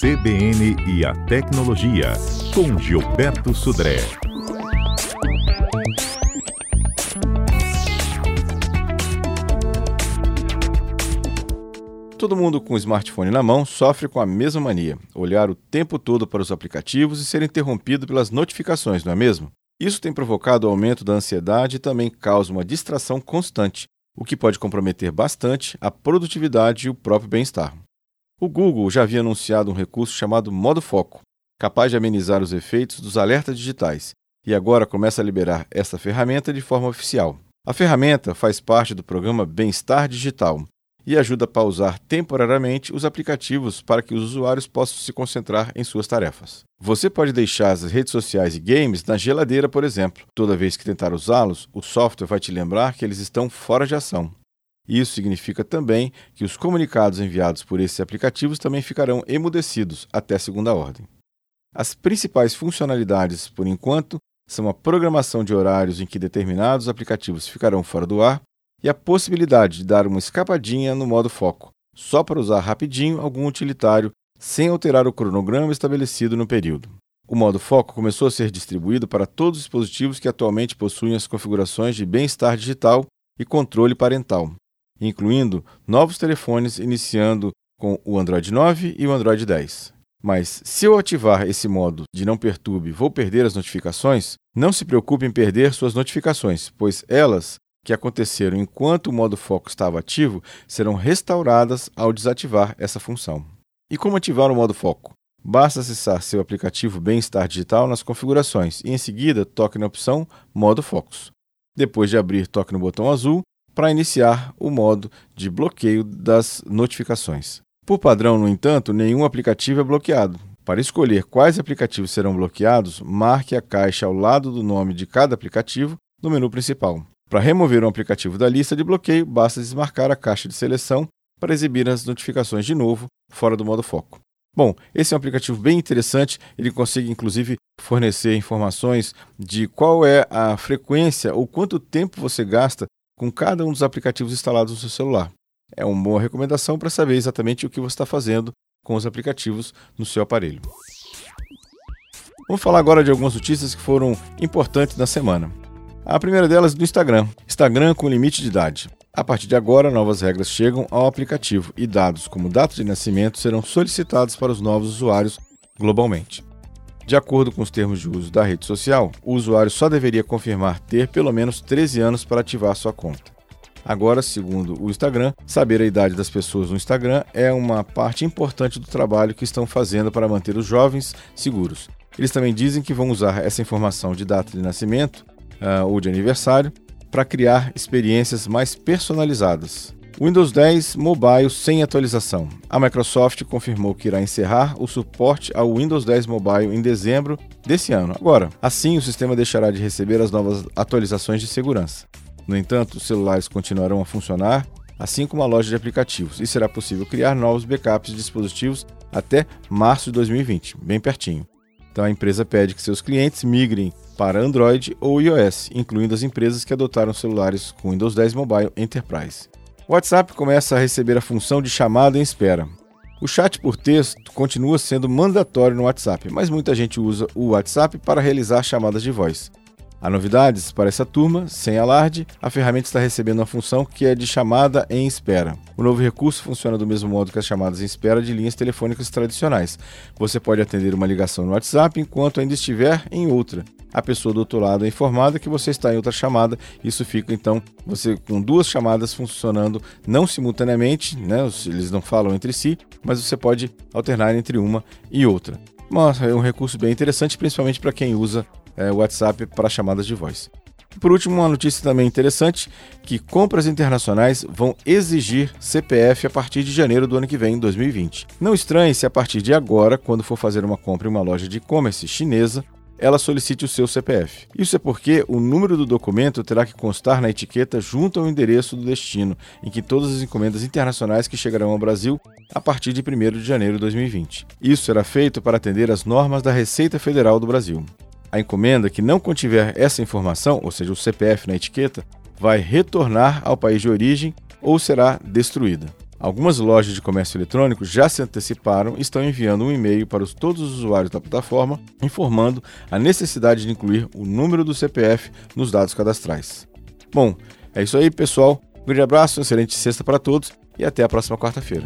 CBN e a Tecnologia, com Gilberto Sudré. Todo mundo com o smartphone na mão sofre com a mesma mania: olhar o tempo todo para os aplicativos e ser interrompido pelas notificações, não é mesmo? Isso tem provocado o aumento da ansiedade e também causa uma distração constante, o que pode comprometer bastante a produtividade e o próprio bem-estar. O Google já havia anunciado um recurso chamado Modo Foco, capaz de amenizar os efeitos dos alertas digitais, e agora começa a liberar essa ferramenta de forma oficial. A ferramenta faz parte do programa Bem-Estar Digital, e ajuda a pausar temporariamente os aplicativos para que os usuários possam se concentrar em suas tarefas. Você pode deixar as redes sociais e games na geladeira, por exemplo. Toda vez que tentar usá-los, o software vai te lembrar que eles estão fora de ação. Isso significa também que os comunicados enviados por esses aplicativos também ficarão emudecidos até segunda ordem. As principais funcionalidades, por enquanto, são a programação de horários em que determinados aplicativos ficarão fora do ar e a possibilidade de dar uma escapadinha no modo foco, só para usar rapidinho algum utilitário sem alterar o cronograma estabelecido no período. O modo foco começou a ser distribuído para todos os dispositivos que atualmente possuem as configurações de bem-estar digital e controle parental, incluindo novos telefones iniciando com o Android 9 e o Android 10. Mas se eu ativar esse modo de não perturbe, vou perder as notificações, não se preocupe em perder suas notificações, pois elas que aconteceram enquanto o modo foco estava ativo serão restauradas ao desativar essa função. E como ativar o modo foco? Basta acessar seu aplicativo Bem-Estar Digital nas configurações e em seguida toque na opção Modo Focus. Depois de abrir, toque no botão azul para iniciar o modo de bloqueio das notificações. Por padrão, no entanto, nenhum aplicativo é bloqueado. Para escolher quais aplicativos serão bloqueados, marque a caixa ao lado do nome de cada aplicativo no menu principal. Para remover um aplicativo da lista de bloqueio, basta desmarcar a caixa de seleção para exibir as notificações de novo fora do modo foco. Bom, esse é um aplicativo bem interessante, ele consegue inclusive fornecer informações de qual é a frequência ou quanto tempo você gasta com cada um dos aplicativos instalados no seu celular. É uma boa recomendação para saber exatamente o que você está fazendo com os aplicativos no seu aparelho. Vamos falar agora de algumas notícias que foram importantes na semana. A primeira delas do Instagram. Instagram com limite de idade. A partir de agora, novas regras chegam ao aplicativo e dados como data de nascimento serão solicitados para os novos usuários globalmente. De acordo com os termos de uso da rede social, o usuário só deveria confirmar ter pelo menos 13 anos para ativar sua conta. Agora, segundo o Instagram, saber a idade das pessoas no Instagram é uma parte importante do trabalho que estão fazendo para manter os jovens seguros. Eles também dizem que vão usar essa informação de data de nascimento uh, ou de aniversário, para criar experiências mais personalizadas. Windows 10 Mobile sem atualização. A Microsoft confirmou que irá encerrar o suporte ao Windows 10 Mobile em dezembro desse ano. Agora, assim o sistema deixará de receber as novas atualizações de segurança. No entanto, os celulares continuarão a funcionar, assim como a loja de aplicativos, e será possível criar novos backups de dispositivos até março de 2020, bem pertinho. Então a empresa pede que seus clientes migrem para Android ou iOS, incluindo as empresas que adotaram celulares com Windows 10 Mobile Enterprise. O WhatsApp começa a receber a função de chamada em espera. O chat por texto continua sendo mandatório no WhatsApp, mas muita gente usa o WhatsApp para realizar chamadas de voz. Há novidades para essa turma, sem alarde, a ferramenta está recebendo uma função que é de chamada em espera. O novo recurso funciona do mesmo modo que as chamadas em espera de linhas telefônicas tradicionais. Você pode atender uma ligação no WhatsApp enquanto ainda estiver em outra. A pessoa do outro lado é informada que você está em outra chamada. Isso fica então você com duas chamadas funcionando não simultaneamente, né? Eles não falam entre si, mas você pode alternar entre uma e outra. Mas é um recurso bem interessante, principalmente para quem usa é, WhatsApp para chamadas de voz. Por último, uma notícia também interessante, que compras internacionais vão exigir CPF a partir de janeiro do ano que vem, 2020. Não estranhe se a partir de agora, quando for fazer uma compra em uma loja de e-commerce chinesa, ela solicite o seu CPF. Isso é porque o número do documento terá que constar na etiqueta junto ao endereço do destino, em que todas as encomendas internacionais que chegarão ao Brasil a partir de 1 de janeiro de 2020. Isso será feito para atender às normas da Receita Federal do Brasil. A encomenda que não contiver essa informação, ou seja, o CPF na etiqueta, vai retornar ao país de origem ou será destruída. Algumas lojas de comércio eletrônico já se anteciparam e estão enviando um e-mail para os, todos os usuários da plataforma informando a necessidade de incluir o número do CPF nos dados cadastrais. Bom, é isso aí, pessoal. Um grande abraço, excelente sexta para todos e até a próxima quarta-feira.